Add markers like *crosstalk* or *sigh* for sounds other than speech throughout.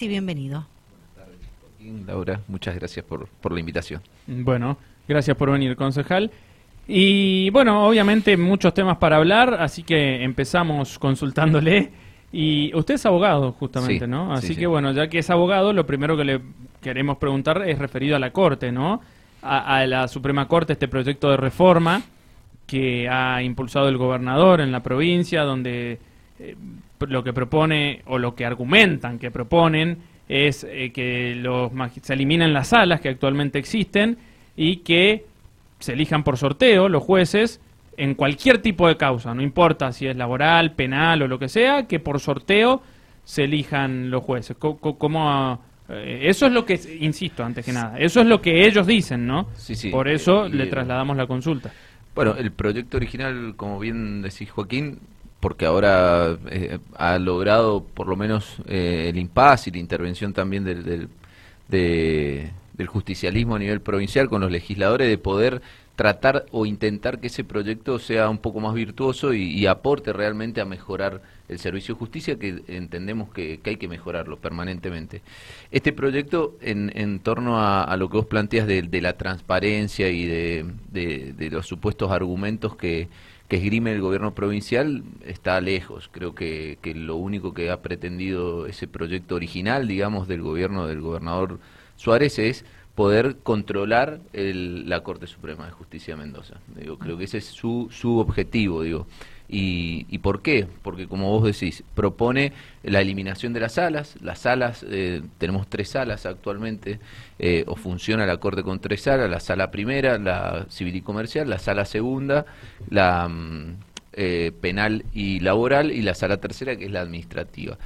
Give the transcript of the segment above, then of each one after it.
y bienvenido. Laura, muchas gracias por, por la invitación. Bueno, gracias por venir, concejal. Y bueno, obviamente muchos temas para hablar, así que empezamos consultándole. Y usted es abogado, justamente, Sí, ¿no? Así sí, que sí. bueno, ya que es abogado, lo primero que le queremos preguntar es referido a la Corte, ¿no? A, a la Suprema Corte, este proyecto de reforma que ha impulsado el gobernador en la provincia, donde eh, lo que propone o lo que argumentan que proponen es eh, que los se eliminen las salas que actualmente existen y que se elijan por sorteo los jueces en cualquier tipo de causa, no importa si es laboral, penal o lo que sea, que por sorteo se elijan los jueces. Co- ¿Cómo, eh, eso es lo que, insisto, antes que nada, eso es lo que ellos dicen, ¿no? Sí, sí. Por eso Eh, le trasladamos la consulta. Bueno, el proyecto original, como bien decís Joaquín, porque ahora eh, ha logrado por lo menos eh, el impas y la intervención también del, del, de- del justicialismo a nivel provincial con los legisladores de poder tratar o intentar que ese proyecto sea un poco más virtuoso y, y aporte realmente a mejorar el servicio de justicia que entendemos que, que hay que mejorarlo permanentemente. Este proyecto en, en torno a, a lo que vos planteas de, de la transparencia y de, de- de los supuestos argumentos que, que esgrime el gobierno provincial está lejos. Creo que, que lo único que ha pretendido ese proyecto original, digamos, del gobierno del gobernador Suárez es poder controlar el- la Corte Suprema de Justicia de Mendoza. Digo, creo que ese es su, su objetivo, digo. Y, ¿Y por qué? Porque como vos decís, propone la eliminación de las salas. Las salas, eh, tenemos tres salas actualmente, eh, o funciona la Corte con tres salas, la sala primera, la civil y comercial, la sala segunda, la mm, eh, penal y laboral, y la sala tercera, que es la administrativa.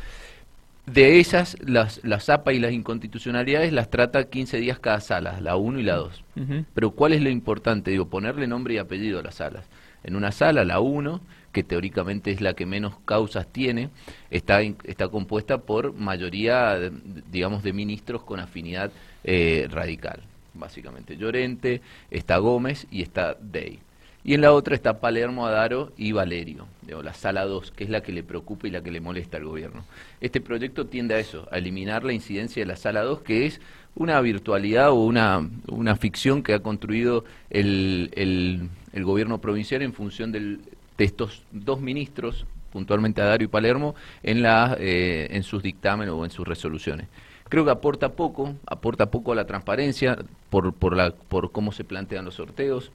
De esas, las, las APA y las inconstitucionalidades las trata 15 días cada sala, la 1 y la 2. Ujú. Pero ¿cuál es lo importante? Digo, ponerle nombre y apellido a las salas. En una sala, la 1, que teóricamente es la que menos causas tiene, está, está compuesta por mayoría, de- digamos, de ministros con afinidad eh, radical. Básicamente Llorente, está Gómez y está Dey. Y en la otra está Palermo, Adaro y Valerio, digo, la sala 2, que es la que le preocupa y la que le molesta al gobierno. Este proyecto tiende a eso, a eliminar la incidencia de la sala 2, que es una virtualidad o una, una ficción que ha construido el, el- el gobierno provincial en función del- de estos dos ministros, puntualmente Adaro y Palermo, en, la, eh, en sus dictámenes o en sus resoluciones. Creo que aporta poco, aporta poco a la transparencia por, por, la, por cómo se plantean los sorteos.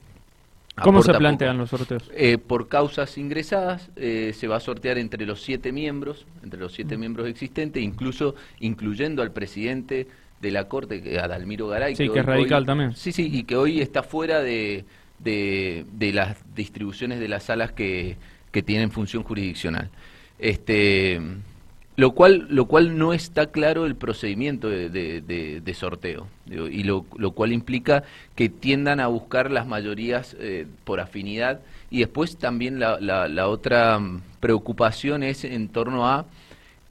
¿Cómo se plantean poco. los sorteos? Eh, por causas ingresadas eh, se va a sortear entre los siete miembros, entre los siete miembros existentes, incluso incluyendo al presidente de la Corte, que- a Dalmiro Garay. Sí, que hoy- es radical hoy- también. Sí, sí, y que hoy está fuera de, de, de las distribuciones de las salas que, que tienen función jurisdiccional. Este, lo cual, lo cual no está claro el procedimiento de, de- sorteo, y lo, lo cual implica que tiendan a buscar las mayorías eh, por afinidad, y después también la, la- otra preocupación es en torno a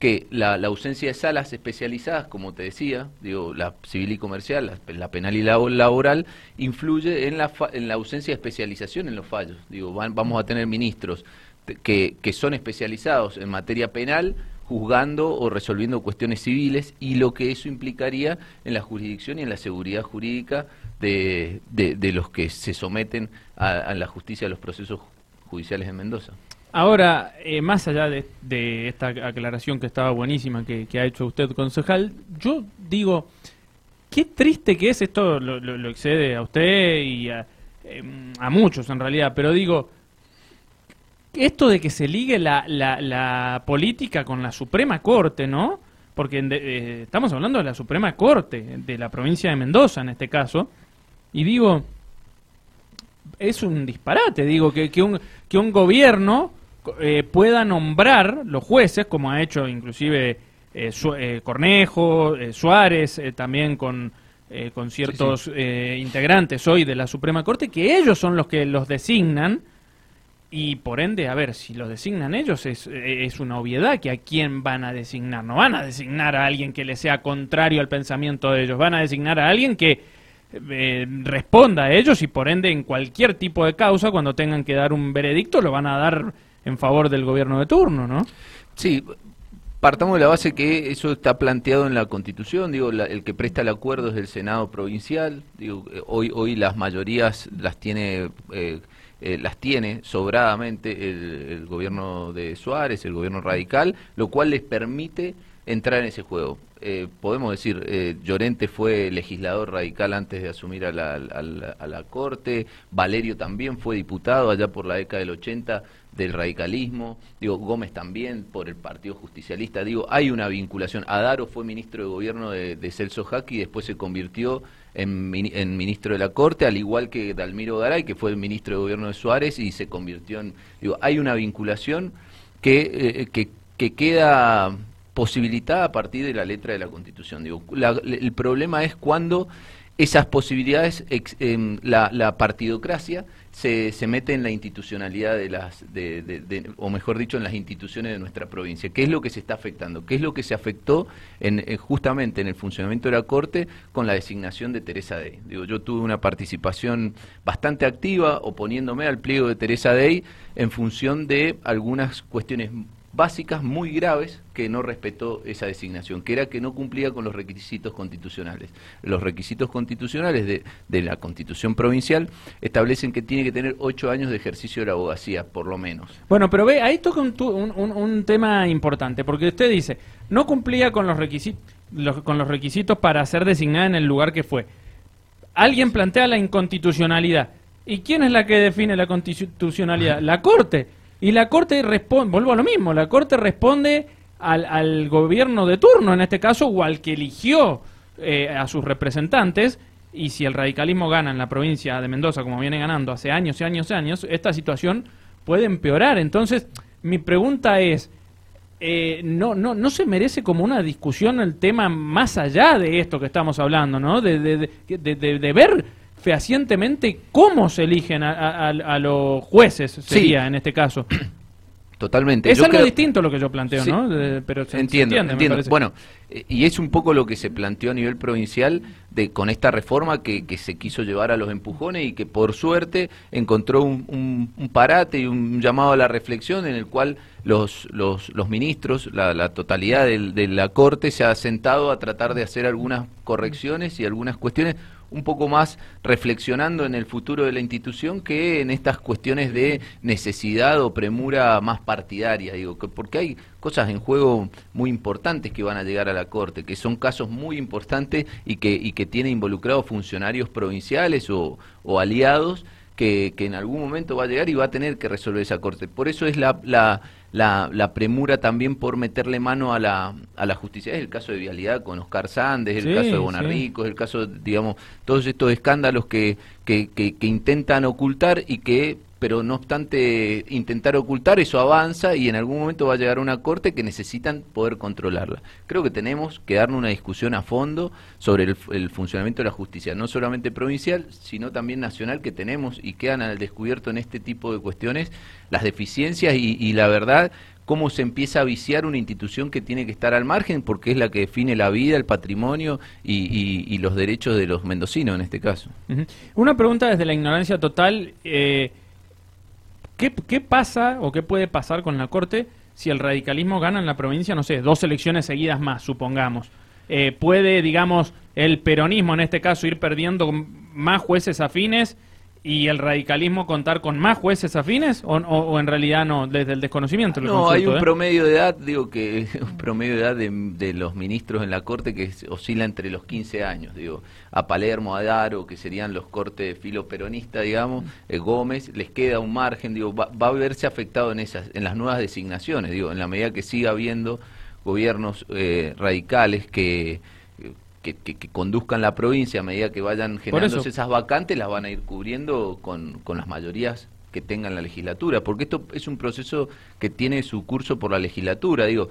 que la, ausencia de salas especializadas, como te decía, digo, la civil y comercial, la, penal y la laboral, influye en la, fa- en la ausencia de especialización en los fallos. Digo, van- vamos a tener ministros que, que son especializados en materia penal, juzgando o resolviendo cuestiones civiles, y lo que eso implicaría en la jurisdicción y en la seguridad jurídica de, de- de los que se someten a, a la justicia de los procesos judiciales en Mendoza. Ahora, eh, más allá de, de esta aclaración que estaba buenísima que, ha hecho usted, concejal, yo digo, qué triste que es, esto lo, excede a usted y a, em, a muchos en realidad, pero digo, esto de que se ligue la, la, la política con la Suprema Corte, ¿no? Porque de- eh, estamos hablando de la Suprema Corte, de la provincia de Mendoza en este caso, y digo, es un disparate, digo, que, que, un, que un gobierno eh, pueda nombrar los jueces, como ha hecho inclusive eh, Su- eh, Cornejo, eh, Suárez, eh, también con, eh, con ciertos eh, integrantes hoy de la Suprema Corte, que ellos son los que los designan, y por ende, a ver, si los designan ellos es, es una obviedad que a quién van a designar. No van a designar a alguien que le sea contrario al pensamiento de ellos, van a designar a alguien que eh, responda a ellos y por ende en cualquier tipo de causa, cuando tengan que dar un veredicto, lo van a dar en favor del gobierno de turno, ¿no? Sí, Partamos de la base que eso está planteado en la Constitución, digo, el que presta el acuerdo es el Senado provincial, digo, eh, hoy hoy las mayorías las tiene eh, eh, las tiene sobradamente el, gobierno de Suárez, el gobierno radical, lo cual les permite entrar en ese juego. podemos decir, Llorente fue legislador radical antes de asumir a la, a la Corte, Valerio también fue diputado allá por la década del 80 del radicalismo, digo, Gómez también por el Partido Justicialista, digo, hay una vinculación. Adaro fue ministro de gobierno de, Celso Jaque y después se convirtió en, ministro de la Corte, al igual que Dalmiro Garay, que fue ministro de gobierno de Suárez y se convirtió en... Digo, hay una vinculación que, eh, que, queda posibilitada a partir de la letra de la Constitución. Digo, el problema es cuando esas posibilidades, em, la, la partidocracia, se, se mete en la institucionalidad de las, de, o mejor dicho, en las instituciones de nuestra provincia. ¿Qué es lo que se está afectando? ¿Qué es lo que se afectó en, justamente en el funcionamiento de la Corte con la designación de Teresa Day? Digo, yo tuve una participación bastante activa oponiéndome al pliego de Teresa Day en función de algunas cuestiones básicas muy graves que no respetó esa designación, que era que no cumplía con los requisitos constitucionales. Los requisitos constitucionales de, de la constitución provincial establecen que tiene que tener ocho años de ejercicio de la abogacía, por lo menos. Bueno, pero ve, ahí toca un, un, un tema importante, porque usted dice, no cumplía con los requisitos, con los requisitos para ser designada en el lugar que fue. Alguien plantea la inconstitucionalidad. ¿Y quién es la que define la constitucionalidad? *laughs* La Corte. Y la Corte responde, vuelvo a lo mismo, la Corte responde al, gobierno de turno, en este caso, o al que eligió eh, a sus representantes, y si el radicalismo gana en la provincia de Mendoza, como viene ganando hace años y años y años, esta situación puede empeorar. Entonces, mi pregunta es, eh, no, no, ¿no se merece como una discusión el tema más allá de esto que estamos hablando, ¿no? De, de, de, de ver fehacientemente cómo se eligen a, los jueces, sería en este caso. *clears throat* Totalmente. Es algo distinto lo que yo planteo, ¿no? pero entiendo, entiendo. Bueno, eh, y es un poco lo que se planteó a nivel provincial de con esta reforma que, que se quiso llevar a los empujones y que por suerte encontró un, un, parate y un llamado a la reflexión en el cual los, los, los ministros, la, la totalidad de la Corte se ha sentado a tratar de hacer algunas correcciones y algunas cuestiones un poco más reflexionando en el futuro de la institución que en estas cuestiones de necesidad o premura más partidaria, digo, porque hay cosas en juego muy importantes que van a llegar a la Corte, que son casos muy importantes y que, y que tiene involucrados funcionarios provinciales o, aliados que, que, en algún momento va a llegar y va a tener que resolver esa Corte. Por eso es la la, la, premura también por meterle mano a la, a la justicia. Es el caso de Vialidad con Oscar Sández, el caso de Bonarrico, es el caso, digamos, todos estos escándalos que, que, que, que intentan ocultar y que pero no obstante intentar ocultar, eso avanza y en algún momento va a llegar una corte que necesitan poder controlarla. Creo que tenemos que darnos una discusión a fondo sobre el, funcionamiento de la justicia, no solamente provincial, sino también nacional que tenemos y quedan al descubierto en este tipo de cuestiones las deficiencias y, la verdad cómo se empieza a viciar una institución que tiene que estar al margen porque es la que define la vida, el patrimonio y, los derechos de los mendocinos en este caso. Una pregunta desde la ignorancia total. Eh, ¿Qué, pasa o qué puede pasar con la Corte si el radicalismo gana en la provincia, no sé, dos elecciones seguidas más, supongamos? Eh, ¿Puede, digamos, el peronismo en este caso ir perdiendo más jueces afines y el radicalismo contar con más jueces afines o, o, en realidad no, desde el desconocimiento? No, hay un ¿eh? promedio de edad, digo que *laughs* un promedio de edad de, los ministros en la Corte que oscila entre los 15 años, digo, a Palermo, a Daro, que serían los cortes de filo peronista, digamos, eh, Gómez, les queda un margen, digo, va, va, a verse afectado en esas, en las nuevas designaciones, digo, en la medida que siga habiendo gobiernos eh, radicales que que, conduzcan la provincia a medida que vayan generándose esas vacantes, las van a ir cubriendo con, con las mayorías que tengan la legislatura, porque esto es un proceso que tiene su curso por la legislatura, digo,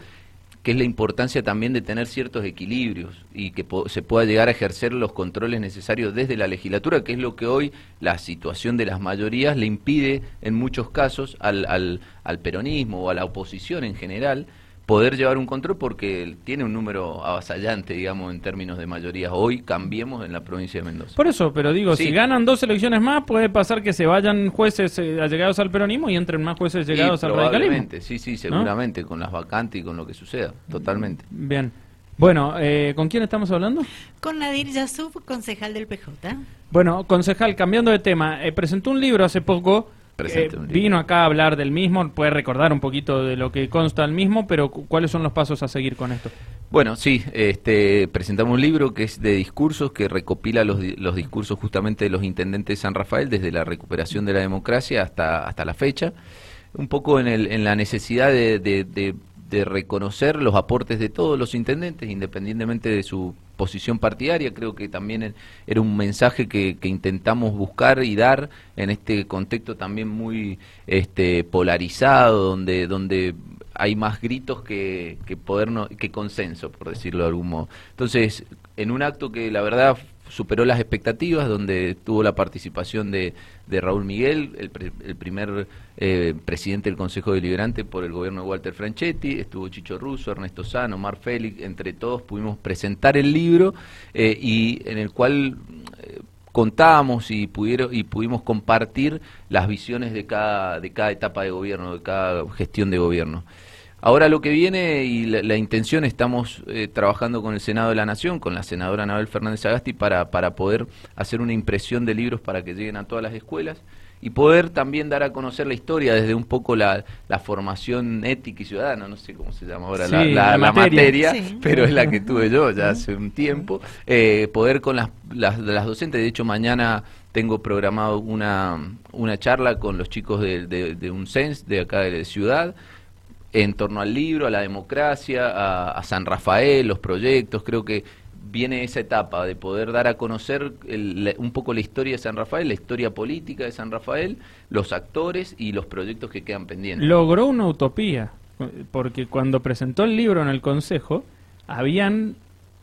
que es la importancia también de tener ciertos equilibrios y que se pueda llegar a ejercer los controles necesarios desde la legislatura, que es lo que hoy la situación de las mayorías le impide en muchos casos al, al, al peronismo o a la oposición en general poder llevar un control porque tiene un número avasallante, digamos, en términos de mayoría. Hoy cambiemos en la provincia de Mendoza. Por eso, pero digo, si ganan dos elecciones más, puede pasar que se vayan jueces eh, allegados al peronismo y entren más jueces llegados al radicalismo. Sí, sí, seguramente, con las vacantes y con lo que suceda, totalmente. Bien. Bueno, eh, ¿con quién estamos hablando? Con Nadir Yasuf, concejal del PJ. Bueno, concejal, cambiando de tema, eh, presentó un libro hace poco eh, vino acá a hablar del mismo, puede recordar un poquito de lo que consta el mismo, pero ¿cuáles son los pasos a seguir con esto? Bueno, sí, este, presentamos un libro que es de discursos, que recopila los, los discursos justamente de los intendentes de San Rafael desde la recuperación de la democracia hasta, hasta la fecha, un poco en, el, en la necesidad de, de, de reconocer los aportes de todos los intendentes, independientemente de su posición partidaria, creo que también era un mensaje que, intentamos buscar y dar en este contexto también muy este, polarizado, donde, donde hay más gritos que, que, poder que consenso, por decirlo de algún modo. Entonces, en un acto que la verdad superó las expectativas, donde tuvo la participación de, de Raúl Miguel, el, primer eh, presidente del Consejo Deliberante por el gobierno de Walter Franchetti, estuvo Chicho Russo, Ernesto Sano, Mar Félix, entre todos pudimos presentar el libro eh, y en el cual eh, contábamos y pudieron y pudimos compartir las visiones de cada de cada etapa de gobierno, de cada gestión de gobierno. Ahora lo que viene y la, intención, estamos eh, trabajando con el Senado de la Nación, con la senadora Anabel Fernández Agasti, para, para poder hacer una impresión de libros para que lleguen a todas las escuelas y poder también dar a conocer la historia desde un poco la, la formación ética y ciudadana, no sé cómo se llama ahora la, materia, pero es la que tuve yo ya hace un tiempo, eh, poder con las, las, las docentes, de hecho mañana tengo programado una, una charla con los chicos de, de, de un CENS de acá de la ciudad, en torno al libro, a la democracia, a, San Rafael, los proyectos. Creo que viene esa etapa de poder dar a conocer un poco la historia de San Rafael, la historia política de San Rafael, los actores y los proyectos que quedan pendientes. Logró una utopía, porque cuando presentó el libro en el Consejo, habían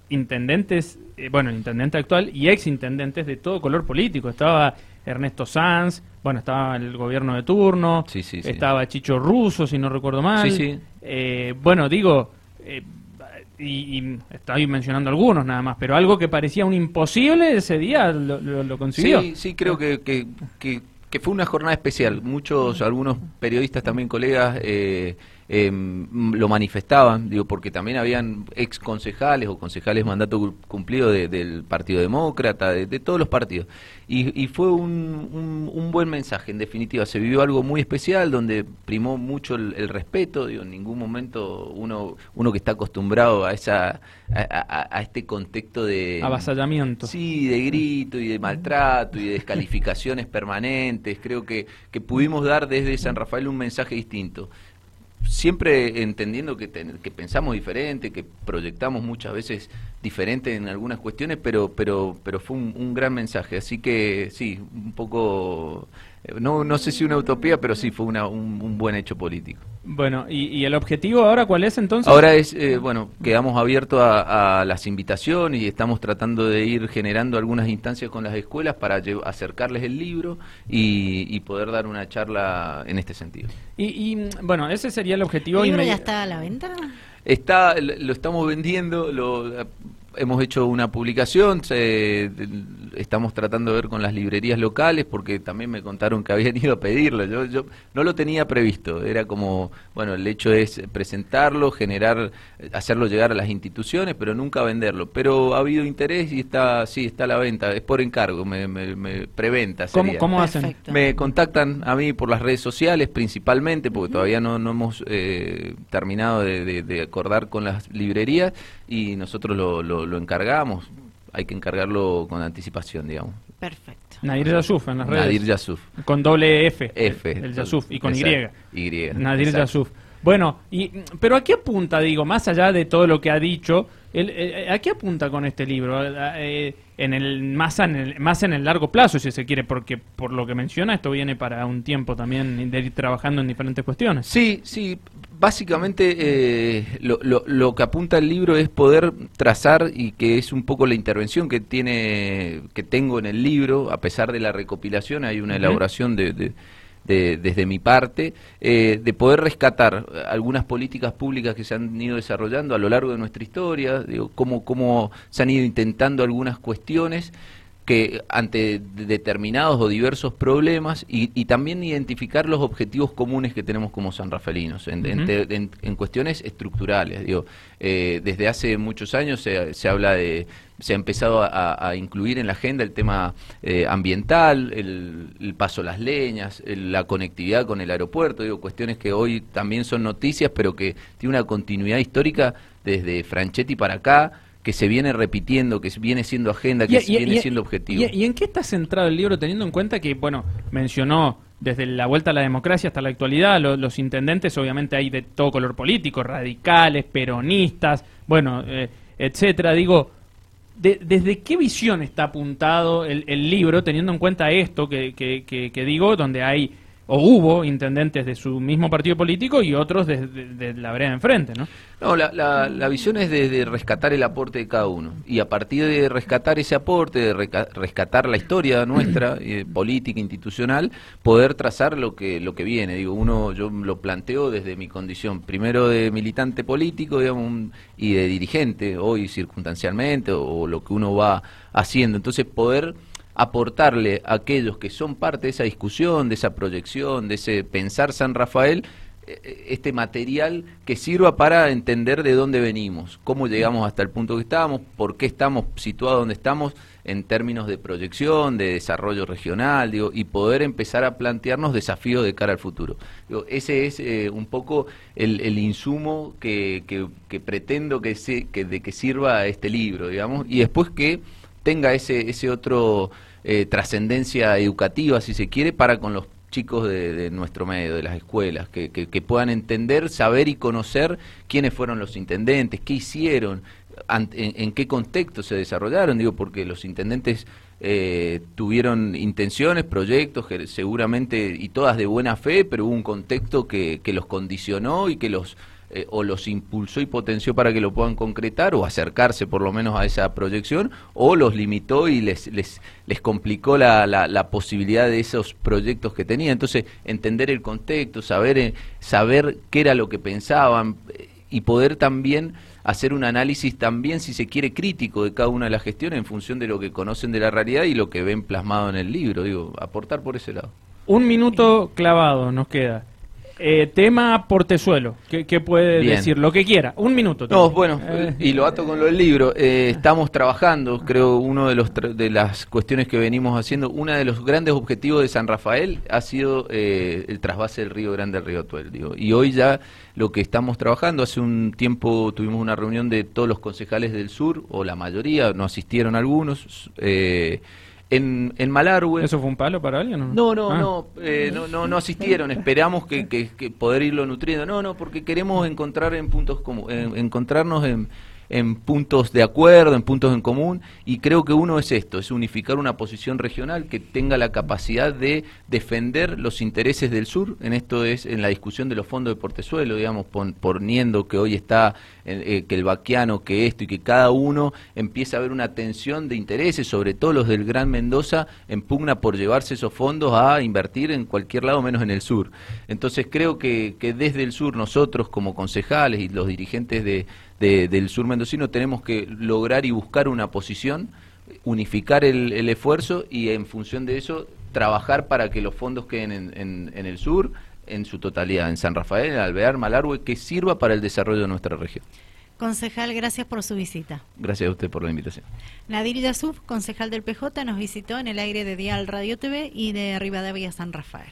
intendentes, eh, bueno, el intendente actual y ex intendentes de todo color político. Estaba Ernesto Sanz, bueno, estaba el gobierno de turno, estaba Chicho Russo, si no recuerdo mal. Eh, bueno, digo, eh, y, estoy mencionando algunos nada más, pero algo que parecía un imposible ese día lo, consiguió. Sí, sí, creo que, que, que, fue una jornada especial. Muchos, algunos periodistas también, colegas, eh, eh, lo manifestaban, digo, porque también habían ex concejales o concejales mandato cumplido del Partido Demócrata, de, todos los partidos. Y, fue un, un, buen mensaje, en definitiva. Se vivió algo muy especial donde primó mucho el, respeto, digo, en ningún momento uno, uno que está acostumbrado a, esa, a, este contexto de... Avasallamiento. Sí, de grito y de maltrato y de descalificaciones *laughs* permanentes. Creo que, que pudimos dar desde San Rafael un mensaje distinto siempre entendiendo que, que pensamos diferente, que proyectamos muchas veces diferente en algunas cuestiones, pero, pero, pero fue un, gran mensaje. Así que sí, un poco, no, no sé si una utopía, pero sí fue una, un, buen hecho político. Bueno, ¿y, el objetivo ahora cuál es entonces? Ahora es, eh, bueno, quedamos abiertos a, las invitaciones y estamos tratando de ir generando algunas instancias con las escuelas para acercarles el libro y, poder dar una charla en este sentido. Y, bueno, ese sería el objetivo. ¿El libro ya está a la venta? Está, lo estamos vendiendo, lo hemos hecho una publicación, estamos tratando de ver con las librerías locales porque también me contaron que habían *laughs* ido a pedirlo. Yo, yo no lo tenía previsto, era como, bueno, el hecho es presentarlo, generar, hacerlo llegar a las instituciones, pero nunca venderlo. Pero ha habido interés y está, sí, está a la venta, es por encargo, me, me, preventa. ¿Cómo, hacen? Me contactan a mí por las redes sociales principalmente, porque todavía no, no hemos eh, terminado de, de, acordar con las librerías y nosotros lo, lo, lo encargamos hay que encargarlo con anticipación, digamos. Perfecto. Nadir Yasuf en las redes. Nadir Yasuf. Con doble F. F. El, Yasuf. Y con Y. Y. Nadir Yasuf. Bueno, y, pero ¿a qué apunta, digo, más allá de todo lo que ha dicho, el, ¿a qué apunta con este libro? Eh, en el, más, en el, más en el largo plazo, si se quiere, porque por lo que menciona, esto viene para un tiempo también de ir trabajando en diferentes cuestiones. Sí, sí, básicamente eh, lo, lo, que apunta el libro es poder trazar y que es un poco la intervención que tiene que tengo en el libro a pesar de la recopilación hay una elaboración de, de- desde mi parte, eh, de poder rescatar algunas políticas públicas que se han ido desarrollando a lo largo de nuestra historia, digo, cómo, cómo se han ido intentando algunas cuestiones que ante de- determinados o diversos problemas y, y también identificar los objetivos comunes que tenemos como sanrafelinos en, en en- en cuestiones estructurales. Digo, eh, desde hace muchos años se, se habla de, se ha empezado a, a incluir en la agenda el tema eh, ambiental, el, el paso a las leñas, el- la conectividad con el aeropuerto, digo, cuestiones que hoy también son noticias, pero que tiene una continuidad histórica desde Franchetti para acá que se viene repitiendo, que viene siendo agenda, que Y- y- viene y- siendo objetivo. Y, y en qué está centrado el libro teniendo en cuenta que, bueno, mencionó desde la vuelta a la democracia hasta la actualidad, lo- los intendentes obviamente hay de todo color político, radicales, peronistas, bueno, eh, etcétera. Digo, de- ¿desde qué visión está apuntado el, el libro teniendo en cuenta esto que, que- que- que digo, donde hay o hubo intendentes de su mismo partido político y otros de, de- de la vereda enfrente, ¿no? No, la, la, la visión es de, de rescatar el aporte de cada uno. Y a partir de rescatar ese aporte, de reca- rescatar la historia nuestra, *clears throat* eh, política, institucional, poder trazar lo que, lo que viene. Digo, uno, yo lo planteo desde mi condición, primero de militante político, digamos, un- y de dirigente, hoy circunstancialmente, o, o lo que uno va haciendo. Entonces, poder aportarle a aquellos que son parte de esa discusión, de esa proyección, de ese pensar San Rafael, eh, este material que sirva para entender de dónde venimos, cómo llegamos hasta el punto que estamos, por qué estamos situados donde estamos en términos de proyección, de desarrollo regional, digo, y poder empezar a plantearnos desafíos de cara al futuro. Ese es eh, un poco el, insumo que, que- que pretendo que, se, que de que sirva este libro, digamos, y después que tenga ese, ese otro eh, trascendencia educativa, si se quiere, para con los chicos de, de nuestro medio, de las escuelas, que, que- puedan entender, saber y conocer quiénes fueron los intendentes, qué hicieron, en, en qué contexto se desarrollaron, digo, porque los intendentes eh, tuvieron intenciones, proyectos, que seguramente, y todas de buena fe, pero hubo un contexto que, que los condicionó y que los eh, o los impulsó y potenció para que lo puedan concretar o acercarse por lo menos a esa proyección o los limitó y les, les, les complicó la, la, la posibilidad de esos proyectos que tenían. Entonces, entender el contexto, saber, eh, saber qué era lo que pensaban eh, y poder también hacer un análisis también, si se quiere, crítico de cada una de las gestiones en función de lo que conocen de la realidad y lo que ven plasmado en el libro. Digo, aportar por ese lado. Un minuto clavado nos queda. Eh, tema portezuelo. ¿Qué, qué puede Bien. decir? Lo que quiera. Un minuto. No, también. bueno, Eh, y lo ato con lo del libro. Eh, estamos trabajando, creo, uno de los tra- de las cuestiones que venimos haciendo, uno de los grandes objetivos de San Rafael ha sido eh, el trasvase del Río Grande al Río Atuel. Digo. Y hoy ya lo que estamos trabajando, hace un tiempo tuvimos una reunión de todos los concejales del sur, o la mayoría, no asistieron algunos, eh, en, en Malargüe. ¿Eso fue un palo para alguien? o No, no, Ah. no, eh, no, no, no asistieron. Esperamos que, que- que poder irlo nutriendo. No, no, porque queremos encontrar en puntos como, en- encontrarnos en, en puntos de acuerdo, en puntos en común. Y creo que uno es esto, es unificar una posición regional que tenga la capacidad de defender los intereses del sur. En esto es en la discusión de los fondos de portezuelo, digamos, pon- poniendo que hoy está eh, eh, que el vaquiano, que esto y que cada uno empieza a ver una tensión de intereses, sobre todo los del Gran Mendoza, en pugna por llevarse esos fondos a invertir en cualquier lado menos en el sur. Entonces creo que desde el sur nosotros como concejales y los dirigentes de, de- del sur mendocino tenemos que lograr y buscar una posición, unificar el, el esfuerzo y en función de eso trabajar para que los fondos queden en, en- en el sur en su totalidad, en San Rafael, en Alvear, Malargüe, que sirva para el desarrollo de nuestra región. Concejal, gracias por su visita. Gracias a usted por la invitación. Nadir Yasuf, concejal del PJ, nos visitó en el aire de Dial Radio TV y de Rivadavia San Rafael.